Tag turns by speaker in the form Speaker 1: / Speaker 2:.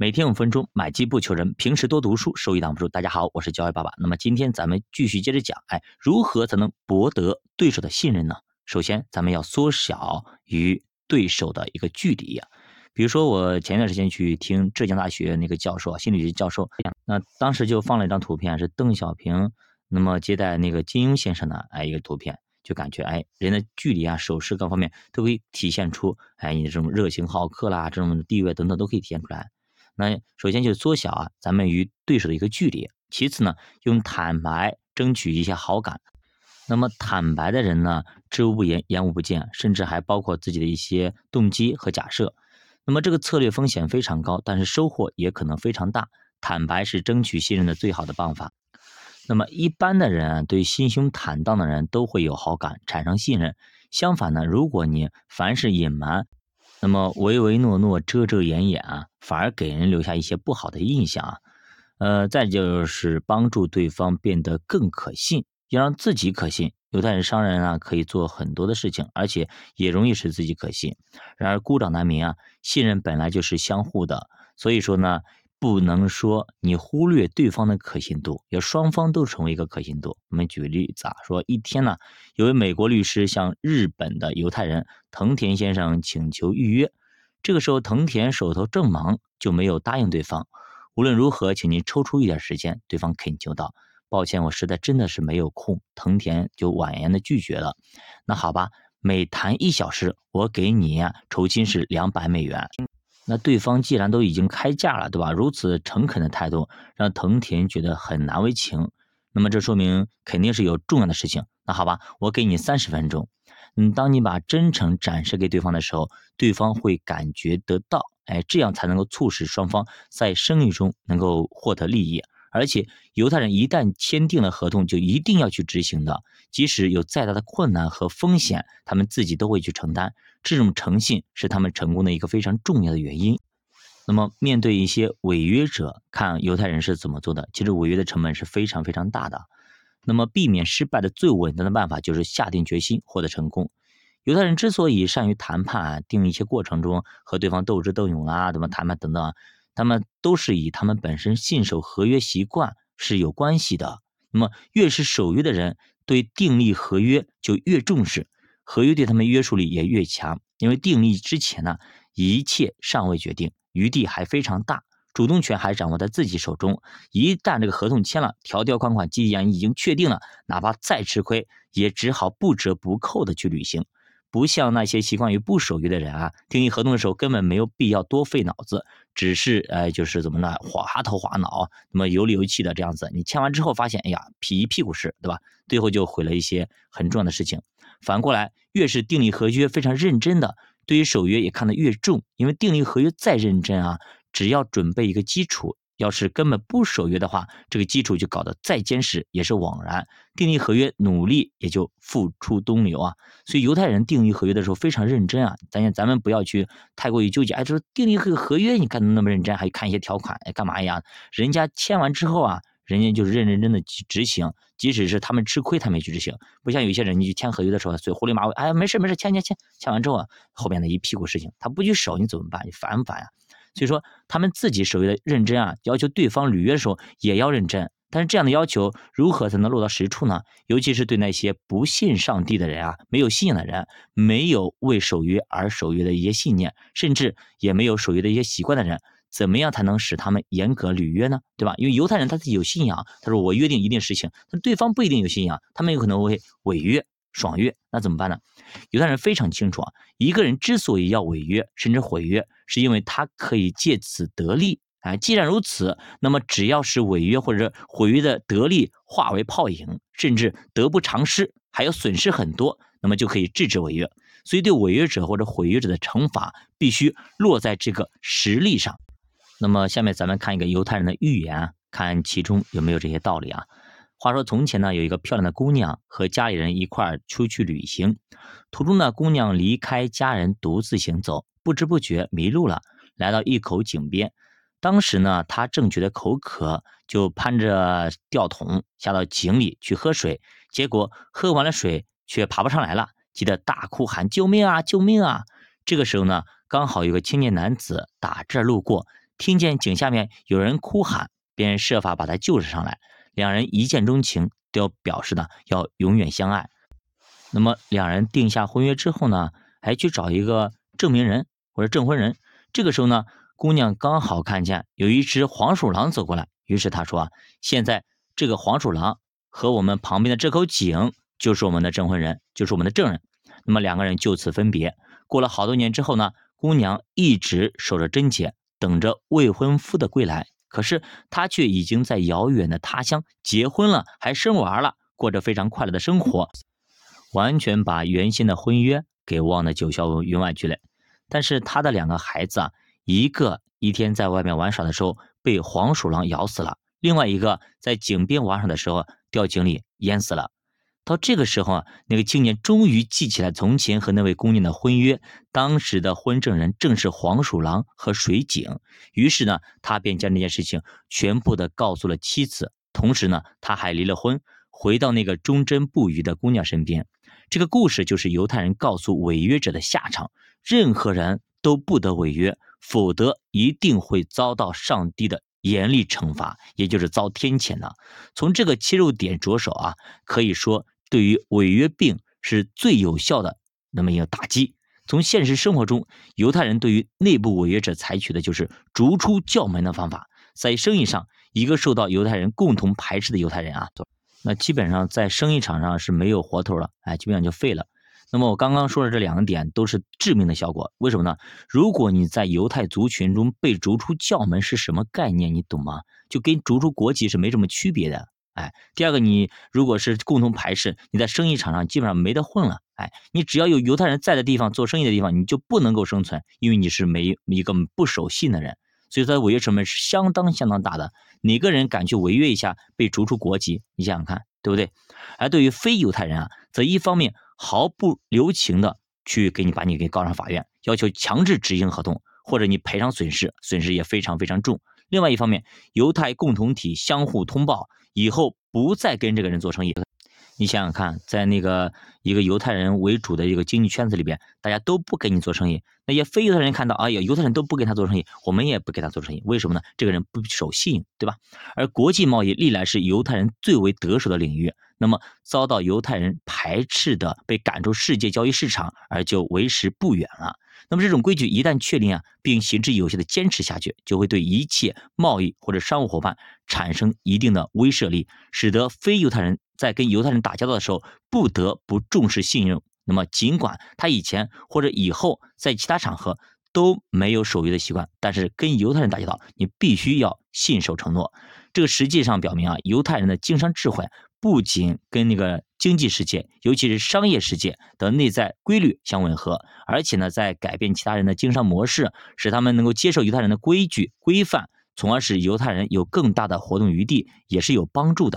Speaker 1: 每天五分钟，买基不求人，平时多读书，收益挡不住。大家好，我是教育爸爸。那么今天咱们继续接着讲，哎，如何才能博得对手的信任呢？首先，咱们要缩小与对手的一个距离呀。比如说，我前段时间去听浙江大学那个教授，心理学教授，那当时就放了一张图片，是邓小平那么接待那个金庸先生的哎一个图片，就感觉哎人的距离啊、手势各方面都可以体现出哎你的这种热情好客啦、这种地位等等都可以体现出来。那首先就缩小啊，咱们与对手的一个距离。其次呢，用坦白争取一些好感。那么坦白的人呢，知无不言，言无不尽，甚至还包括自己的一些动机和假设。那么这个策略风险非常高，但是收获也可能非常大。坦白是争取信任的最好的办法。那么一般的人对心胸坦荡的人都会有好感，产生信任。相反呢，如果你凡是隐瞒，那么唯唯诺诺、遮遮掩掩啊，反而给人留下一些不好的印象啊。呃，再就是帮助对方变得更可信，要让自己可信。犹太人商人啊，可以做很多的事情，而且也容易使自己可信。然而孤掌难鸣啊，信任本来就是相互的，所以说呢。不能说你忽略对方的可信度，要双方都成为一个可信度。我们举个例子啊，说一天呢，有位美国律师向日本的犹太人藤田先生请求预约，这个时候藤田手头正忙，就没有答应对方。无论如何，请您抽出一点时间。对方恳求道：“抱歉，我实在真的是没有空。”藤田就婉言的拒绝了。那好吧，每谈一小时，我给你酬金是两百美元。那对方既然都已经开价了，对吧？如此诚恳的态度让藤田觉得很难为情。那么这说明肯定是有重要的事情。那好吧，我给你三十分钟。嗯，当你把真诚展示给对方的时候，对方会感觉得到，哎，这样才能够促使双方在生意中能够获得利益。而且犹太人一旦签订了合同，就一定要去执行的，即使有再大的困难和风险，他们自己都会去承担。这种诚信是他们成功的一个非常重要的原因。那么，面对一些违约者，看犹太人是怎么做的。其实违约的成本是非常非常大的。那么，避免失败的最稳当的办法就是下定决心获得成功。犹太人之所以善于谈判，定一些过程中和对方斗智斗勇啊，怎么谈判等等。他们都是以他们本身信守合约习惯是有关系的。那么越是守约的人，对订立合约就越重视，合约对他们约束力也越强。因为订立之前呢，一切尚未决定，余地还非常大，主动权还掌握在自己手中。一旦这个合同签了，条条款款既然已经确定了，哪怕再吃亏，也只好不折不扣的去履行。不像那些习惯于不守约的人啊，订立合同的时候根本没有必要多费脑子，只是呃就是怎么呢，滑头滑脑，那么油里油气的这样子。你签完之后发现，哎呀，皮一屁股事，对吧？最后就毁了一些很重要的事情。反过来，越是订立合约非常认真的，对于守约也看得越重，因为订立合约再认真啊，只要准备一个基础。要是根本不守约的话，这个基础就搞得再坚实也是枉然。订立合约，努力也就付出东流啊。所以犹太人订立合约的时候非常认真啊。咱咱们不要去太过于纠结，哎，就是订立合合约，你干的那么认真，还看一些条款，哎，干嘛呀？人家签完之后啊，人家就是认认真真的去执行，即使是他们吃亏，他没去执行。不像有些人，你去签合约的时候，嘴狐狸马尾，哎，没事没事，签签签，签完之后啊，后面的一屁股事情，他不去守，你怎么办？你烦不烦呀？所以说，他们自己守约的认真啊，要求对方履约的时候也要认真。但是这样的要求如何才能落到实处呢？尤其是对那些不信上帝的人啊，没有信仰的人，没有为守约而守约的一些信念，甚至也没有守约的一些习惯的人，怎么样才能使他们严格履约呢？对吧？因为犹太人他自己有信仰，他说我约定一定实行，但对方不一定有信仰，他们有可能会违约。爽约那怎么办呢？犹太人非常清楚啊，一个人之所以要违约甚至毁约，是因为他可以借此得利。哎，既然如此，那么只要是违约或者毁约的得利化为泡影，甚至得不偿失，还有损失很多，那么就可以制止违约。所以，对违约者或者毁约者的惩罚必须落在这个实力上。那么，下面咱们看一个犹太人的寓言，看其中有没有这些道理啊？话说从前呢，有一个漂亮的姑娘和家里人一块儿出去旅行，途中呢，姑娘离开家人独自行走，不知不觉迷路了，来到一口井边。当时呢，她正觉得口渴，就攀着吊桶下到井里去喝水，结果喝完了水却爬不上来了，急得大哭喊：“救命啊！救命啊！”这个时候呢，刚好有个青年男子打这儿路过，听见井下面有人哭喊，便设法把他救了上来。两人一见钟情，都要表示呢要永远相爱。那么两人定下婚约之后呢，还去找一个证明人或者证婚人。这个时候呢，姑娘刚好看见有一只黄鼠狼走过来，于是她说：“啊，现在这个黄鼠狼和我们旁边的这口井就是我们的证婚人，就是我们的证人。”那么两个人就此分别。过了好多年之后呢，姑娘一直守着贞洁，等着未婚夫的归来。可是他却已经在遥远的他乡结婚了，还生娃了，过着非常快乐的生活，完全把原先的婚约给忘得九霄云外去了。但是他的两个孩子啊，一个一天在外面玩耍的时候被黄鼠狼咬死了，另外一个在井边玩耍的时候掉井里淹死了。到这个时候啊，那个青年终于记起来从前和那位姑娘的婚约，当时的婚证人正是黄鼠狼和水井。于是呢，他便将这件事情全部的告诉了妻子，同时呢，他还离了婚，回到那个忠贞不渝的姑娘身边。这个故事就是犹太人告诉违约者的下场。任何人都不得违约，否则一定会遭到上帝的严厉惩罚，也就是遭天谴的。从这个切入点着手啊，可以说对于违约病是最有效的那么一个打击。从现实生活中，犹太人对于内部违约者采取的就是逐出教门的方法。在生意上，一个受到犹太人共同排斥的犹太人啊，那基本上在生意场上是没有活头了，哎，基本上就废了。那么我刚刚说的这两个点都是致命的效果，为什么呢？如果你在犹太族群中被逐出教门是什么概念？你懂吗？就跟逐出国籍是没什么区别的。哎，第二个，你如果是共同排斥，你在生意场上基本上没得混了。哎，你只要有犹太人在的地方做生意的地方，你就不能够生存，因为你是没一个不守信的人。所以它的违约成本是相当相当大的。哪个人敢去违约一下被逐出国籍？你想想看，对不对？而对于非犹太人啊，则一方面。毫不留情的去给你把你给告上法院，要求强制执行合同，或者你赔偿损失，损失也非常非常重。另外一方面，犹太共同体相互通报，以后不再跟这个人做生意。你想想看，在那个一个犹太人为主的一个经济圈子里边，大家都不跟你做生意。那些非犹太人看到，哎呀，犹太人都不跟他做生意，我们也不给他做生意。为什么呢？这个人不守信，对吧？而国际贸易历来是犹太人最为得手的领域，那么遭到犹太人排斥的，被赶出世界交易市场，而就为时不远了。那么这种规矩一旦确定啊，并行之有效的坚持下去，就会对一切贸易或者商务伙伴产生一定的威慑力，使得非犹太人。在跟犹太人打交道的时候，不得不重视信用。那么，尽管他以前或者以后在其他场合都没有守约的习惯，但是跟犹太人打交道，你必须要信守承诺。这个实际上表明啊，犹太人的经商智慧不仅跟那个经济世界，尤其是商业世界的内在规律相吻合，而且呢，在改变其他人的经商模式，使他们能够接受犹太人的规矩规范，从而使犹太人有更大的活动余地，也是有帮助的。